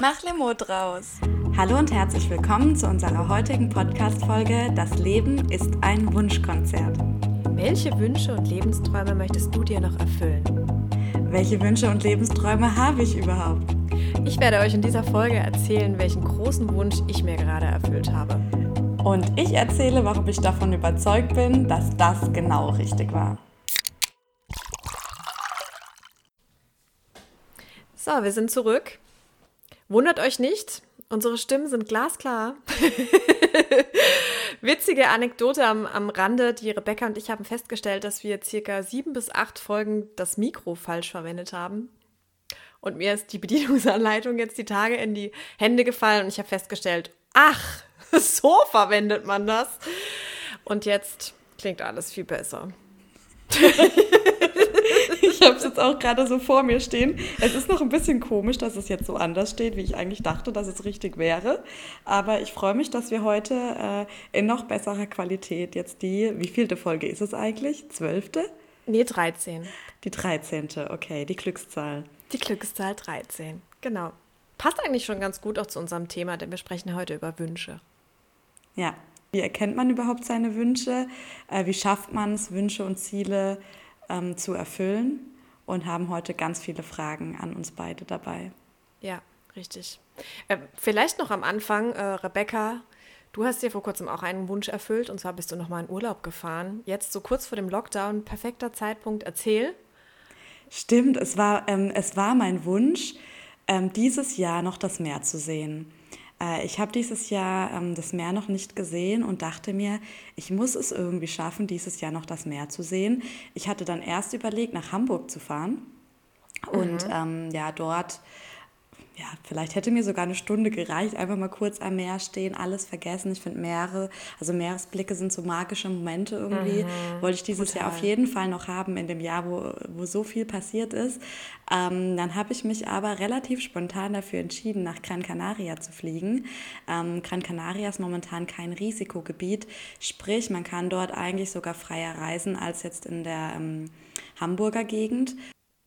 Mach Limo draus. Hallo und herzlich willkommen zu unserer heutigen Podcast-Folge Das Leben ist ein Wunschkonzert. Welche Wünsche und Lebensträume möchtest du dir noch erfüllen? Welche Wünsche und Lebensträume habe ich überhaupt? Ich werde euch in dieser Folge erzählen, welchen großen Wunsch ich mir gerade erfüllt habe. Und ich erzähle, warum ich davon überzeugt bin, dass das genau richtig war. So, wir sind zurück. Wundert euch nicht, unsere Stimmen sind glasklar. Witzige Anekdote am, am Rande. Die Rebecca und ich haben festgestellt, dass wir circa sieben bis acht Folgen das Mikro falsch verwendet haben. Und mir ist die Bedienungsanleitung jetzt die Tage in die Hände gefallen und ich habe festgestellt, ach, so verwendet man das. Und jetzt klingt alles viel besser. ich habe es jetzt auch gerade so vor mir stehen. Es ist noch ein bisschen komisch, dass es jetzt so anders steht, wie ich eigentlich dachte, dass es richtig wäre. Aber ich freue mich, dass wir heute äh, in noch besserer Qualität jetzt die, wie vielte Folge ist es eigentlich? Zwölfte? Nee, 13. Die 13. Okay, die Glückszahl. Die Glückszahl 13, genau. Passt eigentlich schon ganz gut auch zu unserem Thema, denn wir sprechen heute über Wünsche. Ja, wie erkennt man überhaupt seine Wünsche? Äh, wie schafft man es, Wünsche und Ziele ähm, zu erfüllen? Und haben heute ganz viele Fragen an uns beide dabei. Ja, richtig. Äh, vielleicht noch am Anfang, äh, Rebecca, du hast dir vor kurzem auch einen Wunsch erfüllt und zwar bist du nochmal in Urlaub gefahren. Jetzt so kurz vor dem Lockdown, perfekter Zeitpunkt, erzähl. Stimmt, es war, ähm, es war mein Wunsch, ähm, dieses Jahr noch das Meer zu sehen. Äh, ich habe dieses Jahr ähm, das Meer noch nicht gesehen und dachte mir, ich muss es irgendwie schaffen, dieses Jahr noch das Meer zu sehen. Ich hatte dann erst überlegt, nach Hamburg zu fahren und mhm. ähm, ja, dort ja, vielleicht hätte mir sogar eine Stunde gereicht, einfach mal kurz am Meer stehen, alles vergessen. Ich finde Meere, also Meeresblicke sind so magische Momente irgendwie. Mhm, Wollte ich dieses total. Jahr auf jeden Fall noch haben, in dem Jahr, wo, wo so viel passiert ist. Ähm, dann habe ich mich aber relativ spontan dafür entschieden, nach Gran Canaria zu fliegen. Ähm, Gran Canaria ist momentan kein Risikogebiet, sprich, man kann dort eigentlich sogar freier reisen als jetzt in der ähm, Hamburger Gegend.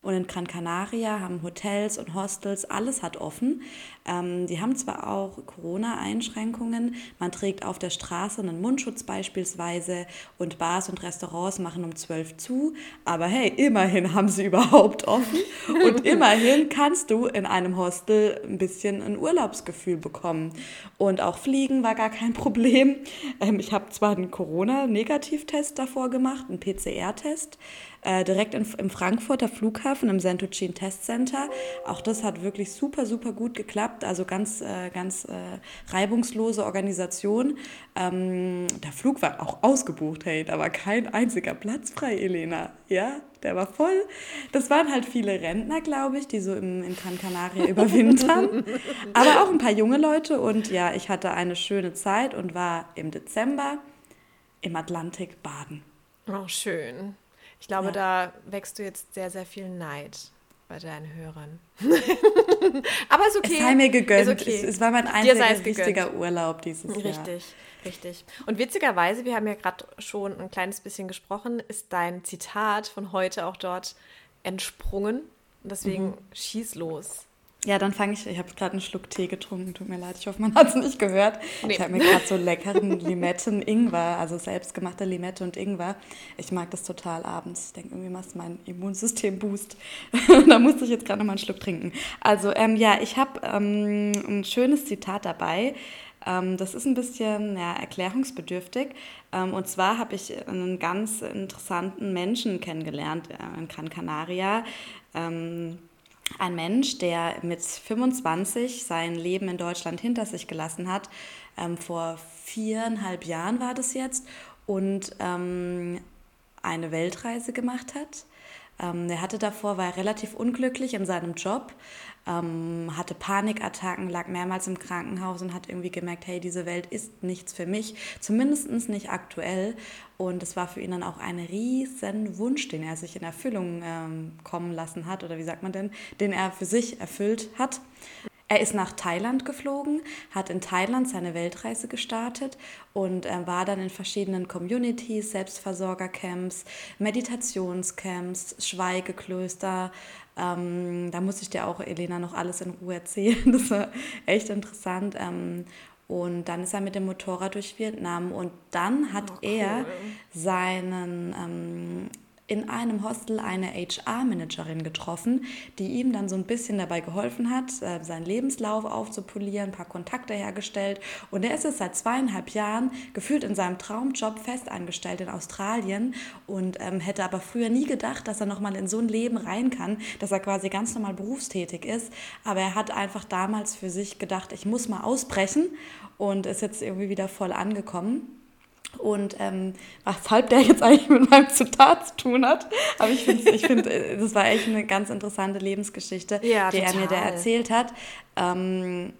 Und in Gran Canaria haben Hotels und Hostels, alles hat offen. Ähm, die haben zwar auch Corona-Einschränkungen, man trägt auf der Straße einen Mundschutz beispielsweise und Bars und Restaurants machen um 12 zu, aber hey, immerhin haben sie überhaupt offen und immerhin kannst du in einem Hostel ein bisschen ein Urlaubsgefühl bekommen. Und auch Fliegen war gar kein Problem. Ähm, ich habe zwar einen Corona-Negativtest davor gemacht, einen PCR-Test, äh, direkt in, im Frankfurter Flughafen im Santocin Test Center. Auch das hat wirklich super, super gut geklappt. Also ganz, äh, ganz äh, reibungslose Organisation. Ähm, der Flug war auch ausgebucht, hey, da war kein einziger Platz frei, Elena. Ja, der war voll. Das waren halt viele Rentner, glaube ich, die so im, in Gran Canaria überwintern. Aber auch ein paar junge Leute. Und ja, ich hatte eine schöne Zeit und war im Dezember im Atlantik baden. Oh, schön. Ich glaube, ja. da wächst du jetzt sehr, sehr viel Neid bei deinen Hörern. Aber ist okay. Es sei mir gegönnt. Okay. Es, es, war mein einziger richtiger Urlaub dieses Jahr. Richtig, richtig. Und witzigerweise, wir haben ja gerade schon ein kleines bisschen gesprochen, ist dein Zitat von heute auch dort entsprungen. Deswegen mhm. schieß los. Ja, dann fange ich. Ich habe gerade einen Schluck Tee getrunken. Tut mir leid, ich hoffe, man hat es nicht gehört. Nee. Ich habe mir gerade so leckeren Limetten-Ingwer, also selbstgemachte Limette und Ingwer. Ich mag das total abends. Ich denke, irgendwie macht mein Immunsystem Boost. da musste ich jetzt gerade noch mal einen Schluck trinken. Also, ähm, ja, ich habe ähm, ein schönes Zitat dabei. Ähm, das ist ein bisschen ja, erklärungsbedürftig. Ähm, und zwar habe ich einen ganz interessanten Menschen kennengelernt äh, in Gran Canaria. Ähm, ein Mensch, der mit 25 sein Leben in Deutschland hinter sich gelassen hat. Ähm, vor viereinhalb Jahren war das jetzt und ähm, eine Weltreise gemacht hat. Ähm, er hatte davor, war relativ unglücklich in seinem Job, ähm, hatte Panikattacken, lag mehrmals im Krankenhaus und hat irgendwie gemerkt, hey, diese Welt ist nichts für mich, zumindest nicht aktuell. Und es war für ihn dann auch ein riesen Wunsch, den er sich in Erfüllung ähm, kommen lassen hat, oder wie sagt man denn, den er für sich erfüllt hat. Er ist nach Thailand geflogen, hat in Thailand seine Weltreise gestartet und äh, war dann in verschiedenen Communities, Selbstversorgercamps, Meditationscamps, Schweigeklöster, Ähm, da muss ich dir auch, Elena, noch alles in Ruhe erzählen. Das war echt interessant. Ähm, und dann ist er mit dem Motorrad durch Vietnam und dann hat oh, cool. er seinen ähm, in einem Hostel eine HR-Managerin getroffen, die ihm dann so ein bisschen dabei geholfen hat, äh, seinen Lebenslauf aufzupolieren, ein paar Kontakte hergestellt. Und er ist jetzt seit zweieinhalb Jahren gefühlt in seinem Traumjob festangestellt in Australien und ähm, hätte aber früher nie gedacht, dass er nochmal in so ein Leben rein kann, dass er quasi ganz normal berufstätig ist. Aber er hat einfach damals für sich gedacht, ich muss mal ausbrechen und ist jetzt irgendwie wieder voll angekommen. Und ähm, weshalb der jetzt eigentlich mit meinem Zitat zu tun hat. Aber ich finde, ich find, äh, das war echt eine ganz interessante Lebensgeschichte, ja, die er mir da erzählt hat. Ähm,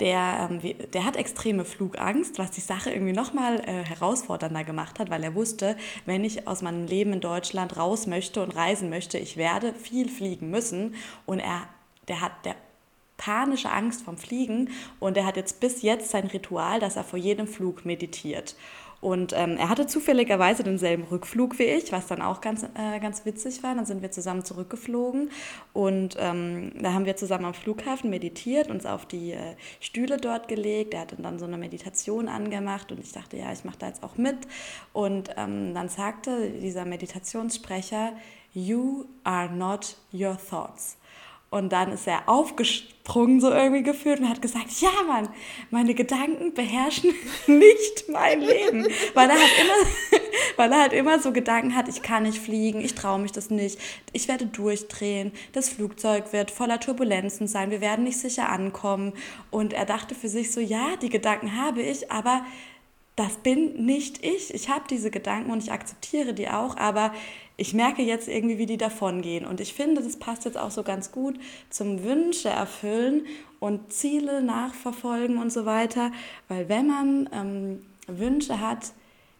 der, ähm, der hat extreme Flugangst, was die Sache irgendwie nochmal äh, herausfordernder gemacht hat, weil er wusste, wenn ich aus meinem Leben in Deutschland raus möchte und reisen möchte, ich werde viel fliegen müssen. Und er, der hat, der panische Angst vom Fliegen und er hat jetzt bis jetzt sein Ritual, dass er vor jedem Flug meditiert. Und ähm, er hatte zufälligerweise denselben Rückflug wie ich, was dann auch ganz, äh, ganz witzig war. Dann sind wir zusammen zurückgeflogen und ähm, da haben wir zusammen am Flughafen meditiert, uns auf die äh, Stühle dort gelegt. Er hat dann so eine Meditation angemacht und ich dachte, ja, ich mache da jetzt auch mit. Und ähm, dann sagte dieser Meditationssprecher, You are not your thoughts. Und dann ist er aufgesprungen, so irgendwie gefühlt, und hat gesagt, ja Mann, meine Gedanken beherrschen nicht mein Leben. Weil er halt immer, weil er halt immer so Gedanken hat, ich kann nicht fliegen, ich traue mich das nicht, ich werde durchdrehen, das Flugzeug wird voller Turbulenzen sein, wir werden nicht sicher ankommen. Und er dachte für sich so, ja, die Gedanken habe ich, aber das bin nicht ich. Ich habe diese Gedanken und ich akzeptiere die auch, aber ich merke jetzt irgendwie, wie die davongehen. Und ich finde, das passt jetzt auch so ganz gut zum Wünsche erfüllen und Ziele nachverfolgen und so weiter. Weil wenn man ähm, Wünsche hat,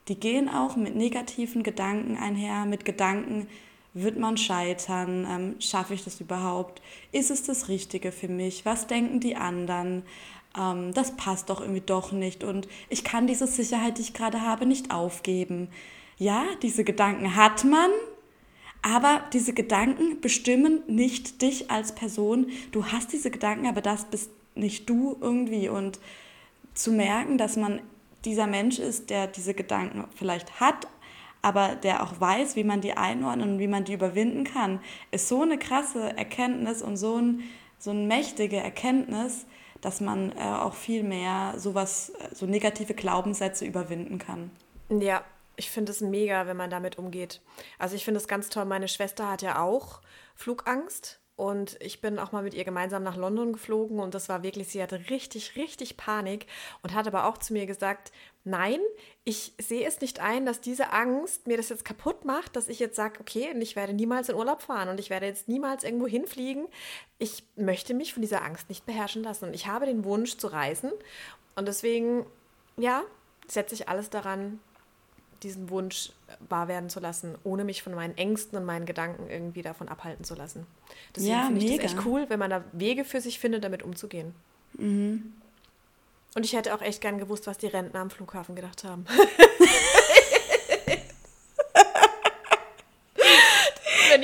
die gehen auch mit negativen Gedanken einher, mit Gedanken, wird man scheitern? Ähm, Schaffe ich das überhaupt? Ist es das Richtige für mich? Was denken die anderen? Ähm, das passt doch irgendwie doch nicht und ich kann diese Sicherheit, die ich gerade habe, nicht aufgeben. Ja, diese Gedanken hat man, aber diese Gedanken bestimmen nicht dich als Person. Du hast diese Gedanken, aber das bist nicht du irgendwie. Und zu merken, dass man dieser Mensch ist, der diese Gedanken vielleicht hat, aber der auch weiß, wie man die einordnen und wie man die überwinden kann, ist so eine krasse Erkenntnis und so, ein, so eine mächtige Erkenntnis, dass man äh, auch viel mehr sowas, so negative Glaubenssätze überwinden kann. Ja, ich finde es mega, wenn man damit umgeht. Also ich finde es ganz toll. Meine Schwester hat ja auch Flugangst. Und ich bin auch mal mit ihr gemeinsam nach London geflogen und das war wirklich, sie hatte richtig, richtig Panik und hat aber auch zu mir gesagt, nein, ich sehe es nicht ein, dass diese Angst mir das jetzt kaputt macht, dass ich jetzt sage, okay, und ich werde niemals in Urlaub fahren und ich werde jetzt niemals irgendwo hinfliegen. Ich möchte mich von dieser Angst nicht beherrschen lassen und ich habe den Wunsch zu reisen und deswegen, ja, setze ich alles daran, diesen Wunsch wahr werden zu lassen, ohne mich von meinen Ängsten und meinen Gedanken irgendwie davon abhalten zu lassen. Deswegen ja, finde ich das echt cool, wenn man da Wege für sich findet, damit umzugehen. Mhm. Und ich hätte auch echt gern gewusst, was die Rentner am Flughafen gedacht haben. wenn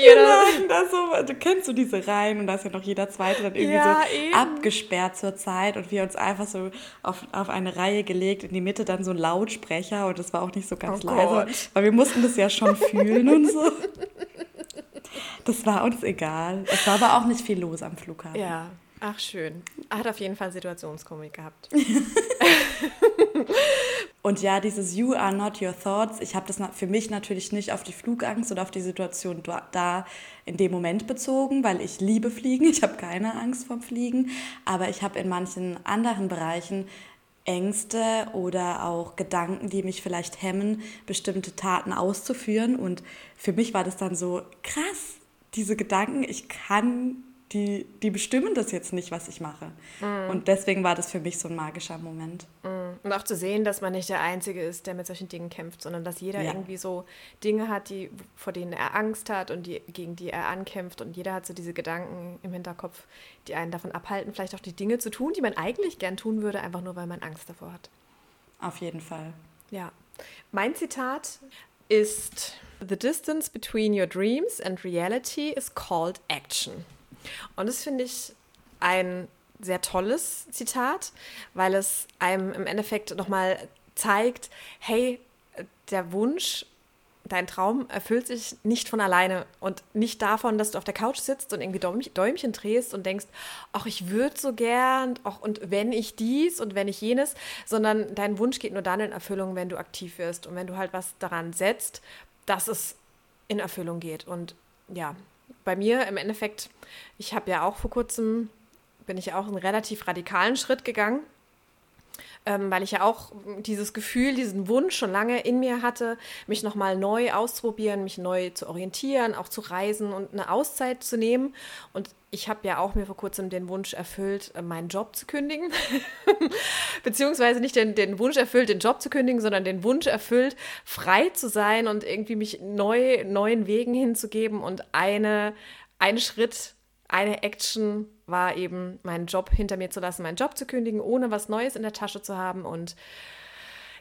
das so, du kennst so diese Reihen und da ist ja noch jeder Zweite dann irgendwie ja, so eben. abgesperrt zur Zeit und wir uns einfach so auf, auf eine Reihe gelegt, in die Mitte dann so ein Lautsprecher und das war auch nicht so ganz oh leise, Gott. weil wir mussten das ja schon fühlen und so. Das war uns egal. Es war aber auch nicht viel los am Flughafen. Ja, ach schön. Hat auf jeden Fall Situationskomik gehabt. Und ja, dieses You are not your thoughts, ich habe das für mich natürlich nicht auf die Flugangst oder auf die Situation da in dem Moment bezogen, weil ich liebe Fliegen, ich habe keine Angst vom Fliegen, aber ich habe in manchen anderen Bereichen Ängste oder auch Gedanken, die mich vielleicht hemmen, bestimmte Taten auszuführen. Und für mich war das dann so krass, diese Gedanken, ich kann die, die bestimmen das jetzt nicht, was ich mache. Mm. Und deswegen war das für mich so ein magischer Moment. Mm. Und auch zu sehen, dass man nicht der Einzige ist, der mit solchen Dingen kämpft, sondern dass jeder ja. irgendwie so Dinge hat, die, vor denen er Angst hat und die, gegen die er ankämpft. Und jeder hat so diese Gedanken im Hinterkopf, die einen davon abhalten, vielleicht auch die Dinge zu tun, die man eigentlich gern tun würde, einfach nur weil man Angst davor hat. Auf jeden Fall. Ja. Mein Zitat ist The distance between your dreams and reality is called action. Und das finde ich ein sehr tolles Zitat, weil es einem im Endeffekt nochmal zeigt, hey, der Wunsch dein Traum erfüllt sich nicht von alleine und nicht davon, dass du auf der Couch sitzt und irgendwie Däumchen drehst und denkst, ach, ich würde so gern, ach, und wenn ich dies und wenn ich jenes, sondern dein Wunsch geht nur dann in Erfüllung, wenn du aktiv wirst und wenn du halt was daran setzt, dass es in Erfüllung geht. Und ja, bei mir im Endeffekt, ich habe ja auch vor kurzem, bin ich auch einen relativ radikalen Schritt gegangen ähm, weil ich ja auch dieses Gefühl, diesen Wunsch schon lange in mir hatte, mich nochmal neu auszuprobieren, mich neu zu orientieren, auch zu reisen und eine Auszeit zu nehmen. Und ich habe ja auch mir vor kurzem den Wunsch erfüllt, äh, meinen Job zu kündigen. Beziehungsweise nicht den, den Wunsch erfüllt, den Job zu kündigen, sondern den Wunsch erfüllt, frei zu sein und irgendwie mich neu, neuen Wegen hinzugeben und eine, einen Schritt eine Action war eben, meinen Job hinter mir zu lassen, meinen Job zu kündigen, ohne was Neues in der Tasche zu haben. Und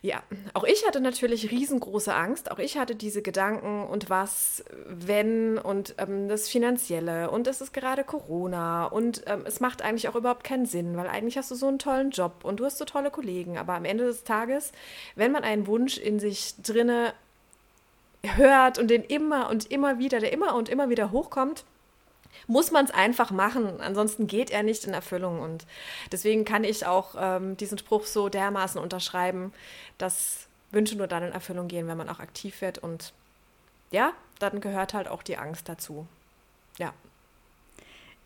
ja, auch ich hatte natürlich riesengroße Angst. Auch ich hatte diese Gedanken und was, wenn und ähm, das Finanzielle und es ist gerade Corona und ähm, es macht eigentlich auch überhaupt keinen Sinn, weil eigentlich hast du so einen tollen Job und du hast so tolle Kollegen. Aber am Ende des Tages, wenn man einen Wunsch in sich drinne hört und den immer und immer wieder, der immer und immer wieder hochkommt, muss man es einfach machen. Ansonsten geht er nicht in Erfüllung. Und deswegen kann ich auch ähm, diesen Spruch so dermaßen unterschreiben, dass Wünsche nur dann in Erfüllung gehen, wenn man auch aktiv wird. Und ja, dann gehört halt auch die Angst dazu. Ja.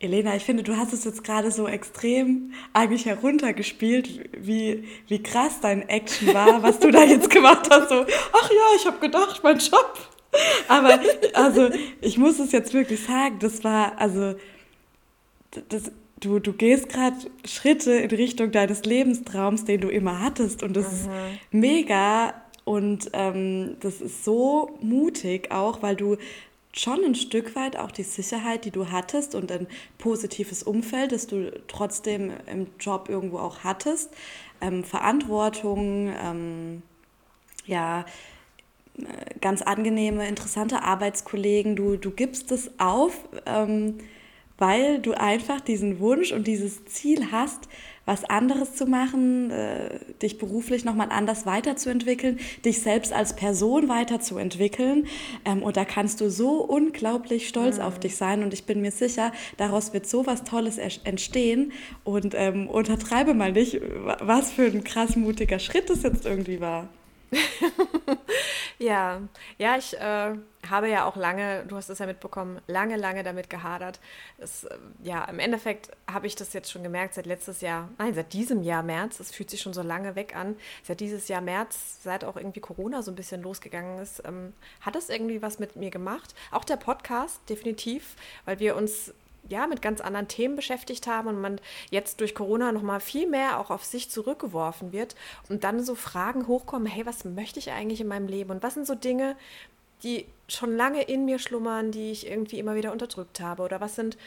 Elena, ich finde, du hast es jetzt gerade so extrem eigentlich heruntergespielt, wie, wie krass dein Action war, was du da jetzt gemacht hast. So, ach ja, ich habe gedacht, mein Job aber also ich muss es jetzt wirklich sagen, das war, also das, du, du gehst gerade Schritte in Richtung deines Lebenstraums, den du immer hattest. Und das mhm. ist mega und ähm, das ist so mutig auch, weil du schon ein Stück weit auch die Sicherheit, die du hattest und ein positives Umfeld, das du trotzdem im Job irgendwo auch hattest, ähm, Verantwortung, ähm, ja, ganz angenehme, interessante Arbeitskollegen. Du, du gibst es auf, ähm, weil du einfach diesen Wunsch und dieses Ziel hast, was anderes zu machen, äh, dich beruflich nochmal anders weiterzuentwickeln, dich selbst als Person weiterzuentwickeln. Ähm, und da kannst du so unglaublich stolz mhm. auf dich sein. Und ich bin mir sicher, daraus wird so was Tolles entstehen. Und ähm, untertreibe mal nicht, was für ein krass mutiger Schritt das jetzt irgendwie war. ja, ja, ich äh, habe ja auch lange, du hast es ja mitbekommen, lange, lange damit gehadert. Es, äh, ja, im Endeffekt habe ich das jetzt schon gemerkt seit letztes Jahr, nein, seit diesem Jahr März, es fühlt sich schon so lange weg an, seit dieses Jahr März, seit auch irgendwie Corona so ein bisschen losgegangen ist, ähm, hat es irgendwie was mit mir gemacht. Auch der Podcast, definitiv, weil wir uns ja, mit ganz anderen Themen beschäftigt haben und man jetzt durch Corona noch mal viel mehr auch auf sich zurückgeworfen wird und dann so Fragen hochkommen, hey, was möchte ich eigentlich in meinem Leben und was sind so Dinge, die schon lange in mir schlummern, die ich irgendwie immer wieder unterdrückt habe oder was sind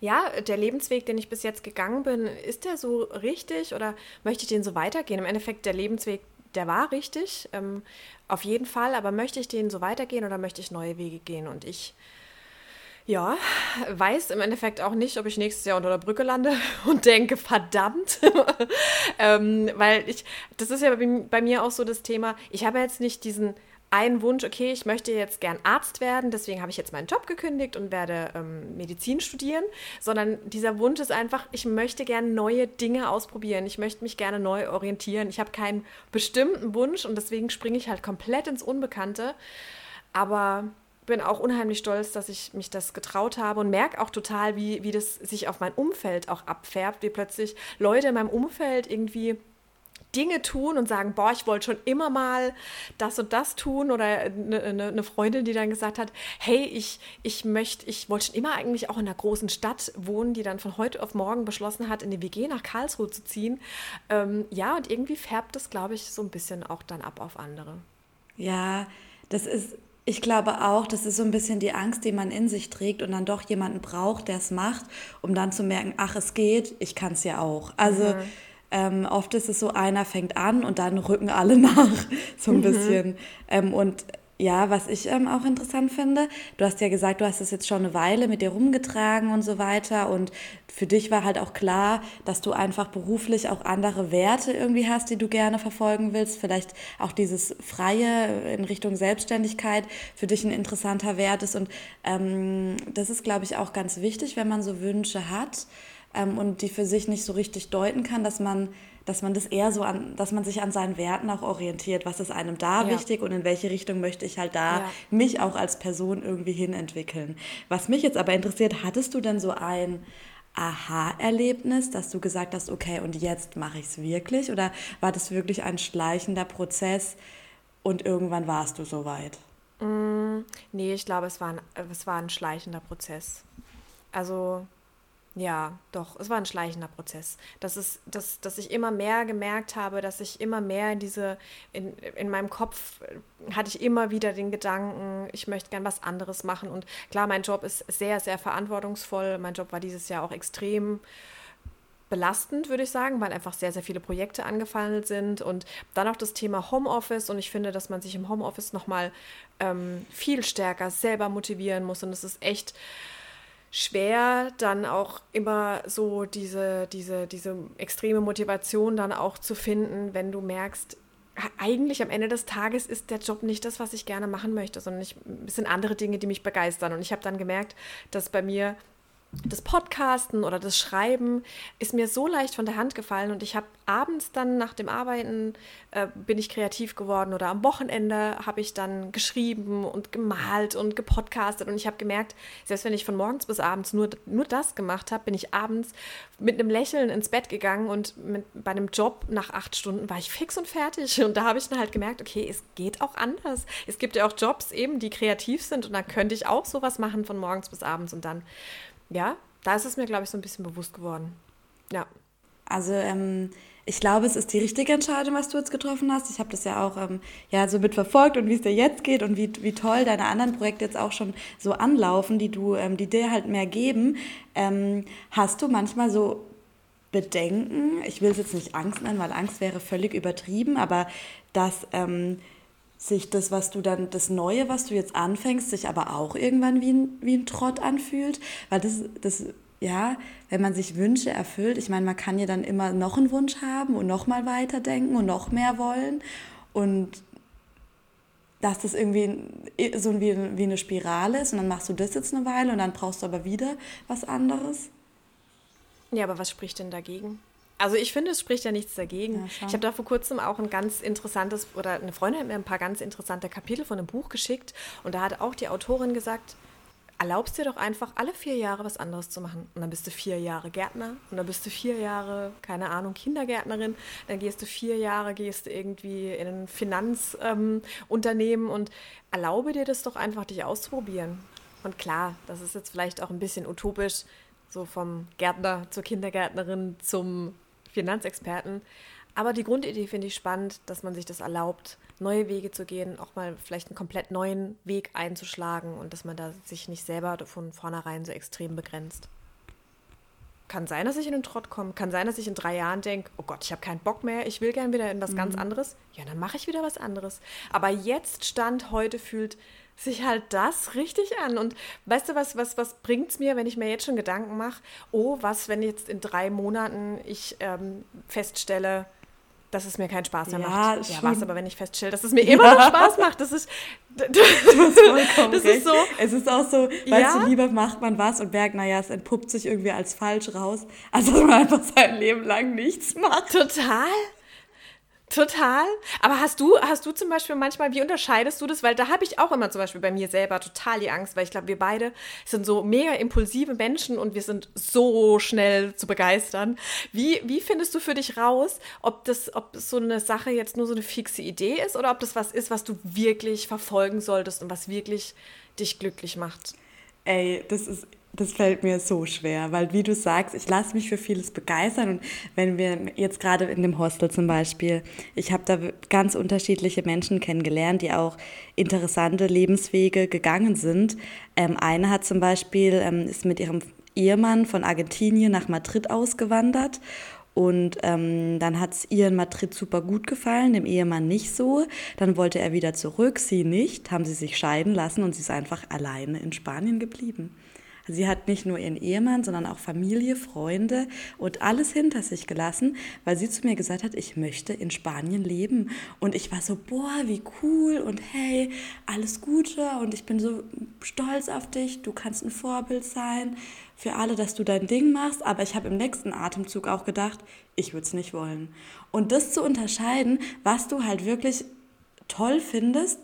ja, der Lebensweg, den ich bis jetzt gegangen bin, ist der so richtig oder möchte ich den so weitergehen? Im Endeffekt, der Lebensweg, der war richtig, ähm, auf jeden Fall, aber möchte ich den so weitergehen oder möchte ich neue Wege gehen? Und ich ja, weiß im Endeffekt auch nicht, ob ich nächstes Jahr unter der Brücke lande und denke, verdammt. ähm, weil ich, das ist ja bei, bei, mir auch so das Thema, ich habe jetzt nicht diesen einen Wunsch, okay, ich möchte jetzt gern Arzt werden, deswegen habe ich jetzt meinen Job gekündigt und werde ähm, Medizin studieren, sondern dieser Wunsch ist einfach, ich möchte gerne neue Dinge ausprobieren, ich möchte mich gerne neu orientieren. Ich habe keinen bestimmten Wunsch und deswegen springe ich halt komplett ins Unbekannte. Aber bin auch unheimlich stolz, dass ich mich das getraut habe und merke auch total, wie, wie das sich auf mein Umfeld auch abfärbt, wie plötzlich Leute in meinem Umfeld irgendwie Dinge tun und sagen, boah, ich wollte schon immer mal das und das tun oder eine, eine, eine Freundin, die dann gesagt hat, hey, ich, ich möchte, ich wollte schon immer eigentlich auch in einer großen Stadt wohnen, die dann von heute auf morgen beschlossen hat, in die WG nach Karlsruhe zu ziehen. Ähm, ja, und irgendwie färbt das, glaube ich, so ein bisschen auch dann ab auf andere. Ja, das ist ich glaube auch, das ist so ein bisschen die Angst, die man in sich trägt und dann doch jemanden braucht, der es macht, um dann zu merken, ach, es geht, ich kann es ja auch. Also mhm. ähm, oft ist es so, einer fängt an und dann rücken alle nach, so ein mhm. bisschen. Ähm, und ja, was ich ähm, auch interessant finde, du hast ja gesagt, du hast es jetzt schon eine Weile mit dir rumgetragen und so weiter. Und für dich war halt auch klar, dass du einfach beruflich auch andere Werte irgendwie hast, die du gerne verfolgen willst. Vielleicht auch dieses Freie in Richtung Selbstständigkeit für dich ein interessanter Wert ist. Und ähm, das ist, glaube ich, auch ganz wichtig, wenn man so Wünsche hat ähm, und die für sich nicht so richtig deuten kann, dass man dass man das eher so an, dass man sich an seinen Werten auch orientiert, was ist einem da ja. wichtig und in welche Richtung möchte ich halt da ja. mich auch als Person irgendwie hinentwickeln. Was mich jetzt aber interessiert, hattest du denn so ein Aha-Erlebnis, dass du gesagt hast, okay, und jetzt mache ich es wirklich? Oder war das wirklich ein schleichender Prozess und irgendwann warst du soweit? Mm, nee, ich glaube, es war, ein, es war ein schleichender Prozess. Also ja, doch, es war ein schleichender Prozess. Das ist, dass, dass ich immer mehr gemerkt habe, dass ich immer mehr diese, in, in meinem Kopf äh, hatte ich immer wieder den Gedanken, ich möchte gern was anderes machen. Und klar, mein Job ist sehr, sehr verantwortungsvoll. Mein Job war dieses Jahr auch extrem belastend, würde ich sagen, weil einfach sehr, sehr viele Projekte angefallen sind und dann auch das Thema Homeoffice und ich finde, dass man sich im Homeoffice nochmal ähm, viel stärker selber motivieren muss und es ist echt schwer, dann auch immer so diese, diese, diese extreme Motivation dann auch zu finden, wenn du merkst, eigentlich am Ende des Tages ist der Job nicht das, was ich gerne machen möchte, sondern ich, es sind andere Dinge, die mich begeistern. Und ich habe dann gemerkt, dass bei mir das Podcasten oder das Schreiben ist mir so leicht von der Hand gefallen und ich habe abends dann nach dem Arbeiten äh, bin ich kreativ geworden oder am Wochenende habe ich dann geschrieben und gemalt und gepodcastet und ich habe gemerkt, selbst wenn ich von morgens bis abends nur, nur das gemacht habe, bin ich abends mit einem Lächeln ins Bett gegangen und mit, bei einem Job nach acht Stunden war ich fix und fertig und da habe ich dann halt gemerkt, okay, es geht auch anders. Es gibt ja auch Jobs eben, die kreativ sind und da könnte ich auch sowas machen von morgens bis abends und dann ja, da ist es mir, glaube ich, so ein bisschen bewusst geworden. Ja. Also ähm, ich glaube, es ist die richtige Entscheidung, was du jetzt getroffen hast. Ich habe das ja auch ähm, ja, so mitverfolgt und wie es dir jetzt geht und wie, wie toll deine anderen Projekte jetzt auch schon so anlaufen, die, du, ähm, die dir halt mehr geben. Ähm, hast du manchmal so Bedenken, ich will es jetzt nicht Angst nennen, weil Angst wäre völlig übertrieben, aber dass ähm, sich das, was du dann, das Neue, was du jetzt anfängst, sich aber auch irgendwann wie ein, wie ein Trott anfühlt. Weil das, das, ja, wenn man sich Wünsche erfüllt, ich meine, man kann ja dann immer noch einen Wunsch haben und noch mal weiterdenken und noch mehr wollen. Und dass das irgendwie so wie, wie eine Spirale ist und dann machst du das jetzt eine Weile und dann brauchst du aber wieder was anderes. Ja, aber was spricht denn dagegen? Also ich finde, es spricht ja nichts dagegen. Ja, ich habe da vor kurzem auch ein ganz interessantes, oder eine Freundin hat mir ein paar ganz interessante Kapitel von einem Buch geschickt und da hat auch die Autorin gesagt, erlaubst dir doch einfach alle vier Jahre was anderes zu machen. Und dann bist du vier Jahre Gärtner und dann bist du vier Jahre, keine Ahnung, Kindergärtnerin. Dann gehst du vier Jahre, gehst du irgendwie in ein Finanzunternehmen ähm, und erlaube dir das doch einfach, dich auszuprobieren. Und klar, das ist jetzt vielleicht auch ein bisschen utopisch, so vom Gärtner zur Kindergärtnerin zum Finanzexperten. Aber die Grundidee finde ich spannend, dass man sich das erlaubt, neue Wege zu gehen, auch mal vielleicht einen komplett neuen Weg einzuschlagen und dass man da sich nicht selber von vornherein so extrem begrenzt. Kann sein, dass ich in den Trott komme. Kann sein, dass ich in drei Jahren denke, oh Gott, ich habe keinen Bock mehr, ich will gern wieder in was mhm. ganz anderes. Ja, dann mache ich wieder was anderes. Aber jetzt Stand heute fühlt sich halt das richtig an. Und weißt du, was, was, was bringt es mir, wenn ich mir jetzt schon Gedanken mache, oh, was, wenn jetzt in drei Monaten ich ähm, feststelle, dass es mir keinen Spaß mehr ja, macht. Schon. Ja, was, aber wenn ich feststelle, dass es mir immer ja. noch Spaß macht, das ist, das, das ist so. Es ist auch so, weißt ja? du, lieber macht man was und merkt, naja, es entpuppt sich irgendwie als falsch raus, als dass man einfach sein Leben lang nichts macht. Total. Total. Aber hast du, hast du zum Beispiel manchmal, wie unterscheidest du das? Weil da habe ich auch immer zum Beispiel bei mir selber total die Angst, weil ich glaube, wir beide sind so mega impulsive Menschen und wir sind so schnell zu begeistern. Wie, wie findest du für dich raus, ob das, ob so eine Sache jetzt nur so eine fixe Idee ist oder ob das was ist, was du wirklich verfolgen solltest und was wirklich dich glücklich macht? Ey, das ist das fällt mir so schwer, weil wie du sagst, ich lasse mich für vieles begeistern und wenn wir jetzt gerade in dem Hostel zum Beispiel, ich habe da ganz unterschiedliche Menschen kennengelernt, die auch interessante Lebenswege gegangen sind. Ähm, eine hat zum Beispiel, ähm, ist mit ihrem Ehemann von Argentinien nach Madrid ausgewandert Und ähm, dann hat es ihr in Madrid super gut gefallen, dem Ehemann nicht so. Dann wollte er wieder zurück, sie nicht, haben sie sich scheiden lassen und sie ist einfach alleine in Spanien geblieben. Sie hat nicht nur ihren Ehemann, sondern auch Familie, Freunde und alles hinter sich gelassen, weil sie zu mir gesagt hat, ich möchte in Spanien leben. Und ich war so, boah, wie cool und hey, alles Gute und ich bin so stolz auf dich, du kannst ein Vorbild sein für alle, dass du dein Ding machst. Aber ich habe im nächsten Atemzug auch gedacht, ich würde es nicht wollen. Und das zu unterscheiden, was du halt wirklich toll findest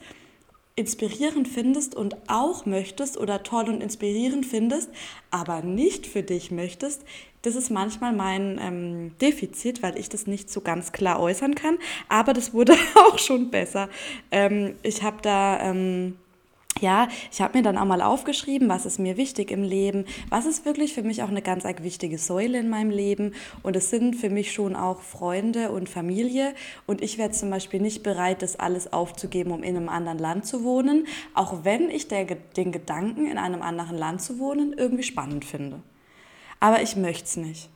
inspirierend findest und auch möchtest oder toll und inspirierend findest, aber nicht für dich möchtest, das ist manchmal mein ähm, Defizit, weil ich das nicht so ganz klar äußern kann. Aber das wurde auch schon besser. Ähm, ich habe da... Ähm, ja, ich habe mir dann auch mal aufgeschrieben, was ist mir wichtig im Leben, was ist wirklich für mich auch eine ganz wichtige Säule in meinem Leben. Und es sind für mich schon auch Freunde und Familie. Und ich wäre zum Beispiel nicht bereit, das alles aufzugeben, um in einem anderen Land zu wohnen, auch wenn ich der, den Gedanken, in einem anderen Land zu wohnen, irgendwie spannend finde. Aber ich möchte es nicht.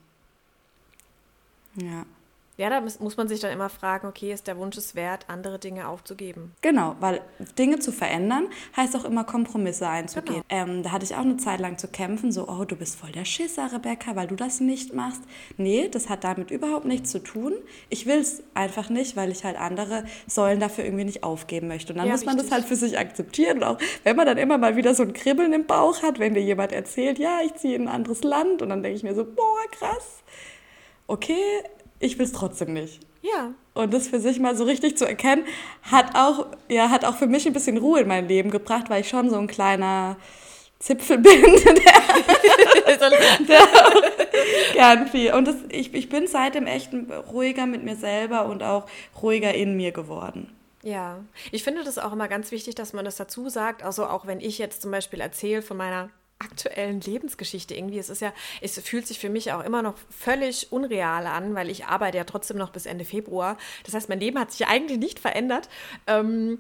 Ja. Ja, da muss man sich dann immer fragen, okay, ist der Wunsch es wert, andere Dinge aufzugeben? Genau, weil Dinge zu verändern heißt auch immer Kompromisse einzugehen. Genau. Ähm, da hatte ich auch eine Zeit lang zu kämpfen, so, oh, du bist voll der Schisser, Rebecca, weil du das nicht machst. Nee, das hat damit überhaupt nichts zu tun. Ich will es einfach nicht, weil ich halt andere Säulen dafür irgendwie nicht aufgeben möchte. Und dann ja, muss man richtig. das halt für sich akzeptieren. Und auch wenn man dann immer mal wieder so ein Kribbeln im Bauch hat, wenn dir jemand erzählt, ja, ich ziehe in ein anderes Land, und dann denke ich mir so, boah, krass okay, ich will es trotzdem nicht. Ja. Und das für sich mal so richtig zu erkennen, hat auch, ja, hat auch für mich ein bisschen Ruhe in mein Leben gebracht, weil ich schon so ein kleiner Zipfel bin, der, der gern viel. Und das, ich, ich bin seitdem echt ruhiger mit mir selber und auch ruhiger in mir geworden. Ja, ich finde das auch immer ganz wichtig, dass man das dazu sagt. Also auch wenn ich jetzt zum Beispiel erzähle von meiner aktuellen Lebensgeschichte irgendwie. Es ist ja, es fühlt sich für mich auch immer noch völlig unreal an, weil ich arbeite ja trotzdem noch bis Ende Februar. Das heißt, mein Leben hat sich eigentlich nicht verändert. Ähm,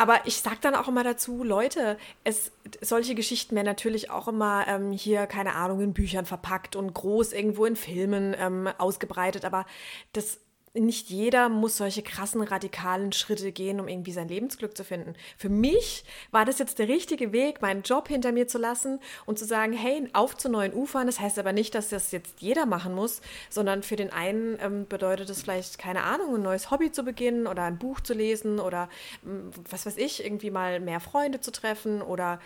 aber ich sage dann auch immer dazu, Leute, es, solche Geschichten werden natürlich auch immer ähm, hier, keine Ahnung, in Büchern verpackt und groß irgendwo in Filmen ähm, ausgebreitet. Aber das nicht jeder muss solche krassen, radikalen Schritte gehen, um irgendwie sein Lebensglück zu finden. Für mich war das jetzt der richtige Weg, meinen Job hinter mir zu lassen und zu sagen, hey, auf zu neuen Ufern. Das heißt aber nicht, dass das jetzt jeder machen muss, sondern für den einen ähm, bedeutet es vielleicht, keine Ahnung, ein neues Hobby zu beginnen oder ein Buch zu lesen oder was weiß ich, irgendwie mal mehr Freunde zu treffen oder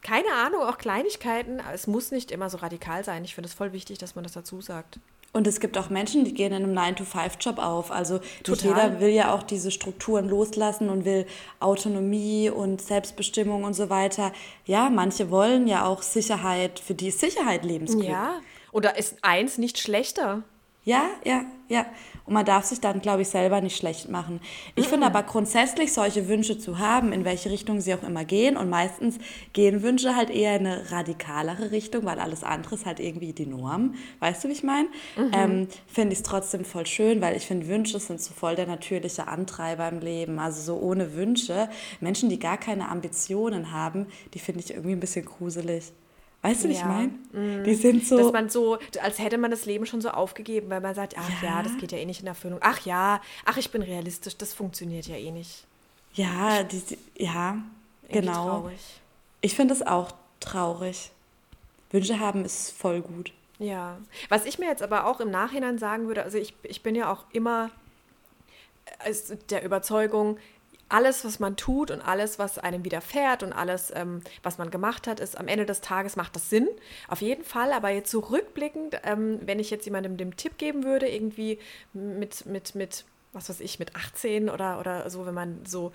keine Ahnung, auch Kleinigkeiten. Es muss nicht immer so radikal sein. Ich finde es voll wichtig, dass man das dazu sagt. Und es gibt auch Menschen, die gehen in einem 9-to-5-Job auf. Also jeder will ja auch diese Strukturen loslassen und will Autonomie und Selbstbestimmung und so weiter. Ja, manche wollen ja auch Sicherheit, für die ist Sicherheit Lebensglück. Ja, oder ist eins nicht schlechter? Ja, ja, ja. Und man darf sich dann, glaube ich, selber nicht schlecht machen. Ich mhm. finde aber grundsätzlich, solche Wünsche zu haben, in welche Richtung sie auch immer gehen. Und meistens gehen Wünsche halt eher in eine radikalere Richtung, weil alles andere ist halt irgendwie die Norm. Weißt du, wie ich meine? Mhm. Ähm, finde ich es trotzdem voll schön, weil ich finde, Wünsche sind so voll der natürliche Antreiber im Leben. Also so ohne Wünsche. Menschen, die gar keine Ambitionen haben, die finde ich irgendwie ein bisschen gruselig. Weißt du, wie ja. ich meine? Mm. Die sind so. Dass man so, als hätte man das Leben schon so aufgegeben, weil man sagt, ach ja. ja, das geht ja eh nicht in Erfüllung. Ach ja, ach, ich bin realistisch, das funktioniert ja eh nicht. Ja, die, ja, genau. Traurig. Ich finde es auch traurig. Wünsche haben ist voll gut. Ja. Was ich mir jetzt aber auch im Nachhinein sagen würde, also ich, ich bin ja auch immer äh, der Überzeugung, alles, was man tut und alles, was einem widerfährt und alles, ähm, was man gemacht hat, ist am Ende des Tages macht das Sinn. Auf jeden Fall, aber jetzt zurückblickend, ähm, wenn ich jetzt jemandem den Tipp geben würde, irgendwie mit, mit, mit was weiß ich, mit 18 oder, oder so, wenn man so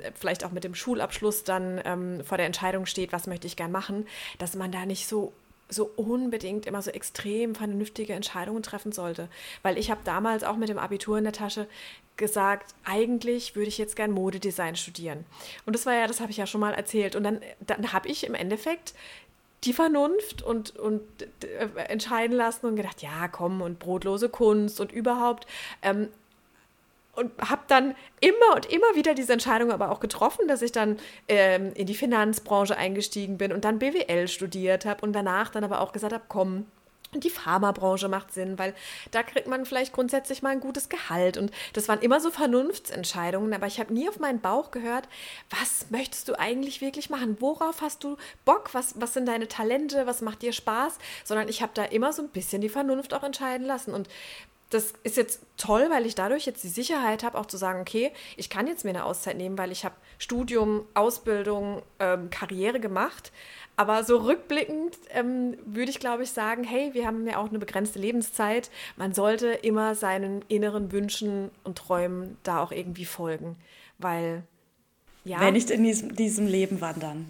äh, vielleicht auch mit dem Schulabschluss dann ähm, vor der Entscheidung steht, was möchte ich gern machen, dass man da nicht so so unbedingt immer so extrem vernünftige Entscheidungen treffen sollte. Weil ich habe damals auch mit dem Abitur in der Tasche gesagt, eigentlich würde ich jetzt gern Modedesign studieren. Und das war ja, das habe ich ja schon mal erzählt. Und dann, dann habe ich im Endeffekt die Vernunft und, und äh, entscheiden lassen und gedacht, ja, komm, und brotlose Kunst und überhaupt. Ähm, und habe dann immer und immer wieder diese Entscheidung aber auch getroffen, dass ich dann ähm, in die Finanzbranche eingestiegen bin und dann BWL studiert habe und danach dann aber auch gesagt habe, komm, die Pharmabranche macht Sinn, weil da kriegt man vielleicht grundsätzlich mal ein gutes Gehalt. Und das waren immer so Vernunftsentscheidungen, aber ich habe nie auf meinen Bauch gehört, was möchtest du eigentlich wirklich machen? Worauf hast du Bock? Was, was sind deine Talente? Was macht dir Spaß? Sondern ich habe da immer so ein bisschen die Vernunft auch entscheiden lassen. Und das ist jetzt toll, weil ich dadurch jetzt die Sicherheit habe, auch zu sagen, okay, ich kann jetzt mir eine Auszeit nehmen, weil ich habe Studium, Ausbildung, ähm, Karriere gemacht. Aber so rückblickend ähm, würde ich, glaube ich, sagen, hey, wir haben ja auch eine begrenzte Lebenszeit. Man sollte immer seinen inneren Wünschen und Träumen da auch irgendwie folgen. Weil, ja. Wenn nicht in diesem, diesem Leben wandern.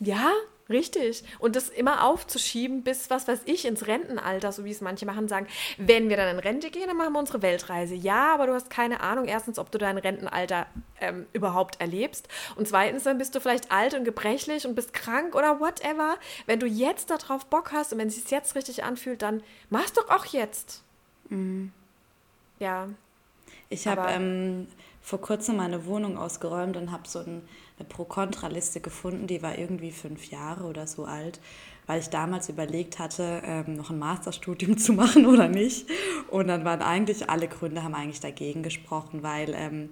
Ja, Richtig. Und das immer aufzuschieben bis, was weiß ich, ins Rentenalter, so wie es manche machen, sagen, wenn wir dann in Rente gehen, dann machen wir unsere Weltreise. Ja, aber du hast keine Ahnung, erstens, ob du dein Rentenalter ähm, überhaupt erlebst. Und zweitens, dann bist du vielleicht alt und gebrechlich und bist krank oder whatever. Wenn du jetzt darauf Bock hast und wenn es sich jetzt richtig anfühlt, dann mach's doch auch jetzt. Mhm. Ja. Ich habe ähm, vor kurzem meine Wohnung ausgeräumt und habe so ein Pro-Kontra-Liste gefunden, die war irgendwie fünf Jahre oder so alt, weil ich damals überlegt hatte, ähm, noch ein Masterstudium zu machen oder nicht. Und dann waren eigentlich alle Gründe, haben eigentlich dagegen gesprochen, weil ähm,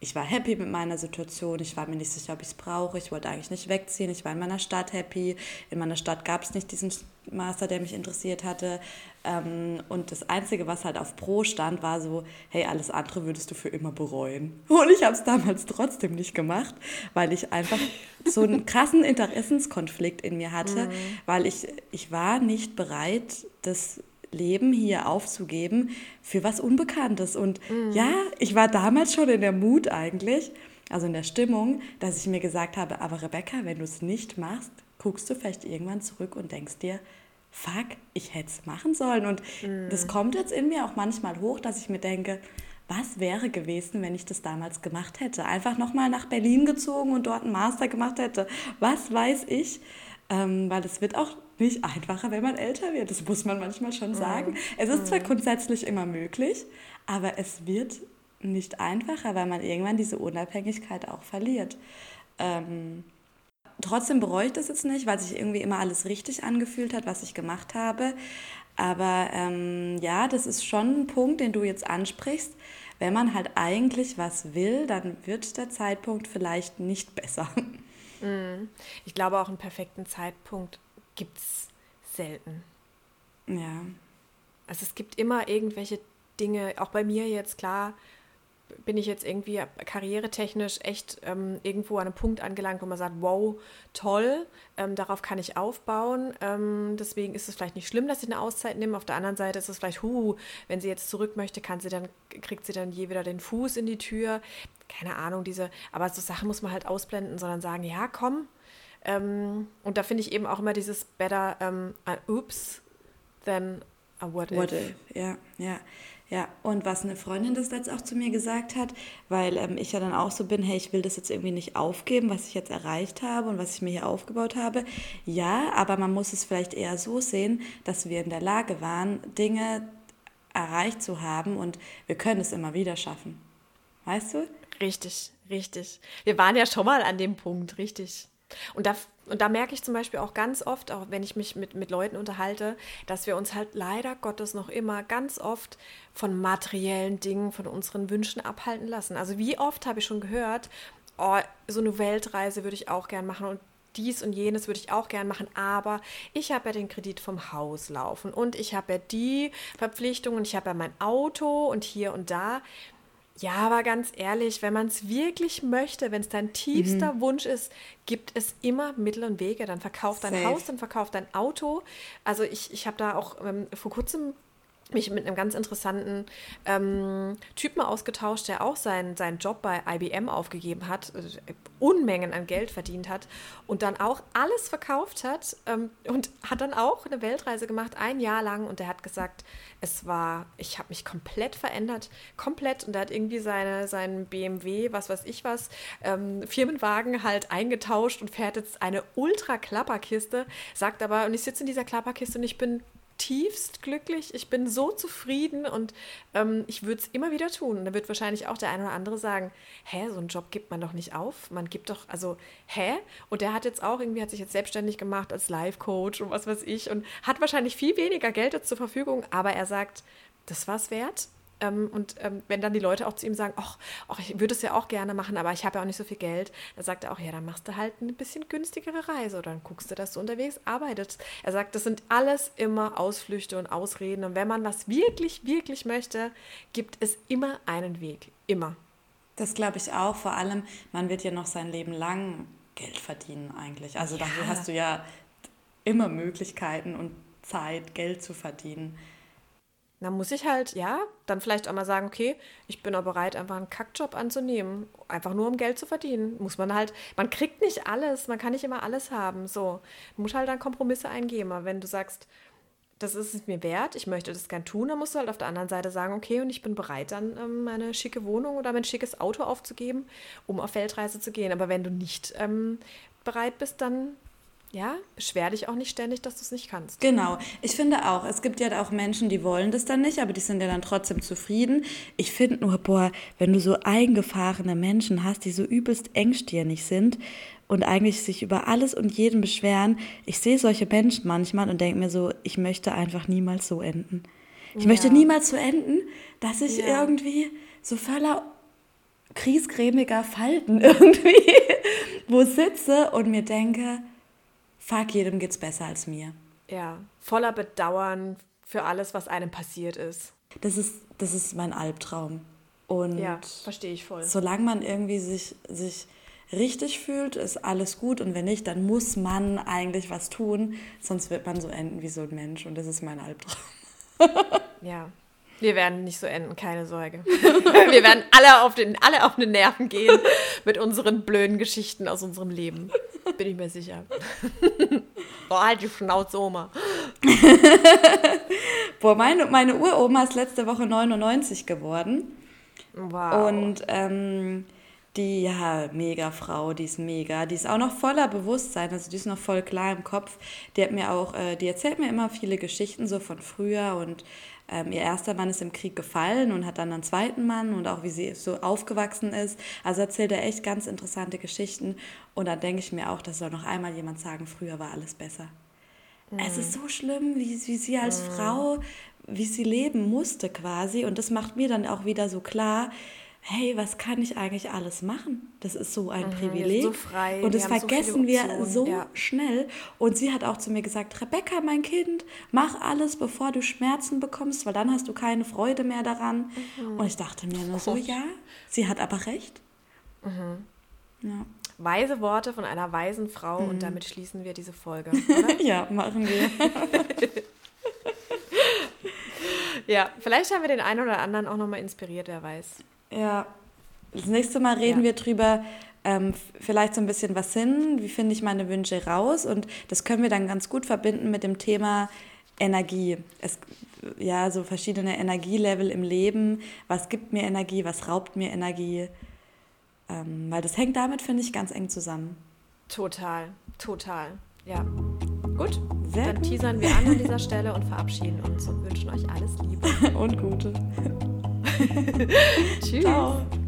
ich war happy mit meiner Situation, ich war mir nicht sicher, ob ich es brauche, ich wollte eigentlich nicht wegziehen, ich war in meiner Stadt happy, in meiner Stadt gab es nicht diesen Master, der mich interessiert hatte. Ähm, und das Einzige, was halt auf Pro stand, war so, hey, alles andere würdest du für immer bereuen. Und ich habe es damals trotzdem nicht gemacht, weil ich einfach so einen krassen Interessenskonflikt in mir hatte, mhm. weil ich, ich war nicht bereit, das Leben hier aufzugeben für was Unbekanntes. Und mhm. ja, ich war damals schon in der Mut eigentlich, also in der Stimmung, dass ich mir gesagt habe, aber Rebecca, wenn du es nicht machst, guckst du vielleicht irgendwann zurück und denkst dir, fuck, ich hätte es machen sollen. Und mhm. das kommt jetzt in mir auch manchmal hoch, dass ich mir denke, was wäre gewesen, wenn ich das damals gemacht hätte? Einfach nochmal nach Berlin gezogen und dort einen Master gemacht hätte. Was weiß ich? Ähm, weil es wird auch nicht einfacher, wenn man älter wird. Das muss man manchmal schon mhm. sagen. Mhm. Es ist zwar mhm. grundsätzlich immer möglich, aber es wird nicht einfacher, weil man irgendwann diese Unabhängigkeit auch verliert. Ähm, trotzdem bereue ich das jetzt nicht, weil sich irgendwie immer alles richtig angefühlt hat, was ich gemacht habe. Aber ähm, ja, das ist schon ein Punkt, den du jetzt ansprichst. Wenn man halt eigentlich was will, dann wird der Zeitpunkt vielleicht nicht besser. Mhm. Ich glaube, auch einen perfekten Zeitpunkt gibt es selten. Ja. Also es gibt immer irgendwelche Dinge, auch bei mir jetzt, klar, bin ich jetzt irgendwie karrieretechnisch echt ähm, irgendwo an einem Punkt angelangt, wo man sagt, wow, toll, ähm, darauf kann ich aufbauen. Ähm, deswegen ist es vielleicht nicht schlimm, dass ich eine Auszeit nehme. Auf der anderen Seite ist es vielleicht, hu, wenn sie jetzt zurück möchte, kann sie dann, kriegt sie dann je wieder den Fuß in die Tür. Keine Ahnung, diese, aber so Sachen muss man halt ausblenden, sondern sagen, ja, komm, ähm, und da finde ich eben auch immer dieses better ähm, oops than a what if. What if, ja, ja. Ja, und was eine Freundin das jetzt auch zu mir gesagt hat, weil ähm, ich ja dann auch so bin, hey, ich will das jetzt irgendwie nicht aufgeben, was ich jetzt erreicht habe und was ich mir hier aufgebaut habe. Ja, aber man muss es vielleicht eher so sehen, dass wir in der Lage waren, Dinge erreicht zu haben und wir können es immer wieder schaffen. Weißt du? Richtig, richtig. Wir waren ja schon mal an dem Punkt, richtig. Und da, und da merke ich zum Beispiel auch ganz oft, auch wenn ich mich mit, mit Leuten unterhalte, dass wir uns halt leider Gottes noch immer ganz oft von materiellen Dingen, von unseren Wünschen abhalten lassen. Also wie oft habe ich schon gehört, oh, so eine Weltreise würde ich auch gern machen und dies und jenes würde ich auch gern machen, aber ich habe ja den Kredit vom Haus laufen und ich habe ja die Verpflichtung und ich habe ja mein Auto und hier und da. Ja, aber ganz ehrlich, wenn man es wirklich möchte, wenn es dein tiefster mhm. Wunsch ist, gibt es immer Mittel und Wege. Dann verkauf dein Safe. Haus, dann verkauf dein Auto. Also ich, ich habe da auch ähm, vor kurzem mich mit einem ganz interessanten ähm, Typen ausgetauscht, der auch seinen, seinen Job bei IBM aufgegeben hat, äh, Unmengen an Geld verdient hat und dann auch alles verkauft hat ähm, und hat dann auch eine Weltreise gemacht, ein Jahr lang. Und der hat gesagt, es war, ich habe mich komplett verändert, komplett. Und er hat irgendwie seine, seinen BMW, was weiß ich was, ähm, Firmenwagen halt eingetauscht und fährt jetzt eine Ultra-Klapperkiste, sagt aber, und ich sitze in dieser Klapperkiste und ich bin zutiefst glücklich. Ich bin so zufrieden und ähm, ich würde es immer wieder tun. Da wird wahrscheinlich auch der eine oder andere sagen, hä, so einen Job gibt man doch nicht auf. Man gibt doch, also, hä? Und der hat jetzt auch irgendwie, hat sich jetzt selbstständig gemacht als Life-Coach und was weiß ich und hat wahrscheinlich viel weniger Geld zur Verfügung, aber er sagt, das war es wert. Ähm, und ähm, wenn dann die Leute auch zu ihm sagen, ach, ich würde es ja auch gerne machen, aber ich habe ja auch nicht so viel Geld, dann sagt er auch, ja, dann machst du halt eine bisschen günstigere Reise oder dann guckst du, dass du unterwegs arbeitest. Er sagt, das sind alles immer Ausflüchte und Ausreden und wenn man was wirklich, wirklich möchte, gibt es immer einen Weg. Immer. Das glaube ich auch. Vor allem, man wird ja noch sein Leben lang Geld verdienen eigentlich. Also ja. dafür hast du ja immer Möglichkeiten und Zeit, Geld zu verdienen. Dann muss ich halt, ja, dann vielleicht auch mal sagen, okay, ich bin auch bereit, einfach einen Kackjob anzunehmen. Einfach nur um Geld zu verdienen. Muss man halt, man kriegt nicht alles, man kann nicht immer alles haben. So. Du musst halt dann Kompromisse eingehen. Aber wenn du sagst, das ist es mir wert, ich möchte das gern tun, dann musst du halt auf der anderen Seite sagen, okay, und ich bin bereit, dann ähm, meine schicke Wohnung oder mein schickes Auto aufzugeben, um auf Weltreise zu gehen. Aber wenn du nicht ähm, bereit bist, dann ja, beschwer dich auch nicht ständig, dass du es nicht kannst. Genau. Ich finde auch, es gibt ja auch Menschen, die wollen das dann nicht, aber die sind ja dann trotzdem zufrieden. Ich finde nur, boah, wenn du so eingefahrene Menschen hast, die so übelst engstirnig sind und eigentlich sich über alles und jeden beschweren, ich sehe solche Menschen manchmal und denke mir so, ich möchte einfach niemals so enden. Ich ja. möchte niemals so enden, dass ich ja. irgendwie so voller kriesgrämiger Falten irgendwie wo sitze und mir denke, fuck, jedem geht's besser als mir. Ja, voller Bedauern für alles, was einem passiert ist. Das ist, das ist mein Albtraum. Und ja, verstehe ich voll. Solange man irgendwie sich, sich richtig fühlt, ist alles gut. Und wenn nicht, dann muss man eigentlich was tun. Sonst wird man so enden wie so ein Mensch. Und das ist mein Albtraum. ja, wir werden nicht so enden, keine Sorge. Wir werden alle auf, den, alle auf den Nerven gehen mit unseren blöden Geschichten aus unserem Leben. Bin ich mir sicher. Boah, halt die Schnauze, Oma. Boah, meine, meine Uroma ist letzte Woche 99 geworden. Wow. Und ähm, die, ja, mega Frau, die ist mega. Die ist auch noch voller Bewusstsein, also die ist noch voll klar im Kopf. Die hat mir auch, äh, die erzählt mir immer viele Geschichten so von früher und ähm, ihr erster Mann ist im Krieg gefallen und hat dann einen zweiten Mann und auch wie sie so aufgewachsen ist. Also erzählt er echt ganz interessante Geschichten. Und da denke ich mir auch, das soll noch einmal jemand sagen, früher war alles besser. Mhm. Es ist so schlimm, wie, wie sie als mhm. Frau, wie sie leben musste quasi. Und das macht mir dann auch wieder so klar, hey, was kann ich eigentlich alles machen? Das ist so ein mhm, Privileg. So frei, und das vergessen so wir so ja. schnell. Und sie hat auch zu mir gesagt, Rebecca, mein Kind, mach alles, bevor du Schmerzen bekommst, weil dann hast du keine Freude mehr daran. Mhm. Und ich dachte mir nur so, ja, sie hat aber recht. Mhm. Ja. Weise Worte von einer weisen Frau und mhm. damit schließen wir diese Folge. ja, machen wir. ja, vielleicht haben wir den einen oder anderen auch nochmal inspiriert, wer weiß. Ja. Das nächste Mal reden ja. wir drüber, ähm, vielleicht so ein bisschen was hin, wie finde ich meine Wünsche raus und das können wir dann ganz gut verbinden mit dem Thema Energie. Es, ja, so verschiedene Energielevel im Leben. Was gibt mir Energie, was raubt mir Energie? Ähm, weil das hängt damit, finde ich, ganz eng zusammen. Total, total. Ja. Gut, Sehr dann gut. teasern wir an an dieser Stelle und verabschieden uns und wünschen euch alles Liebe. und Gute. Tschüss. Ciao.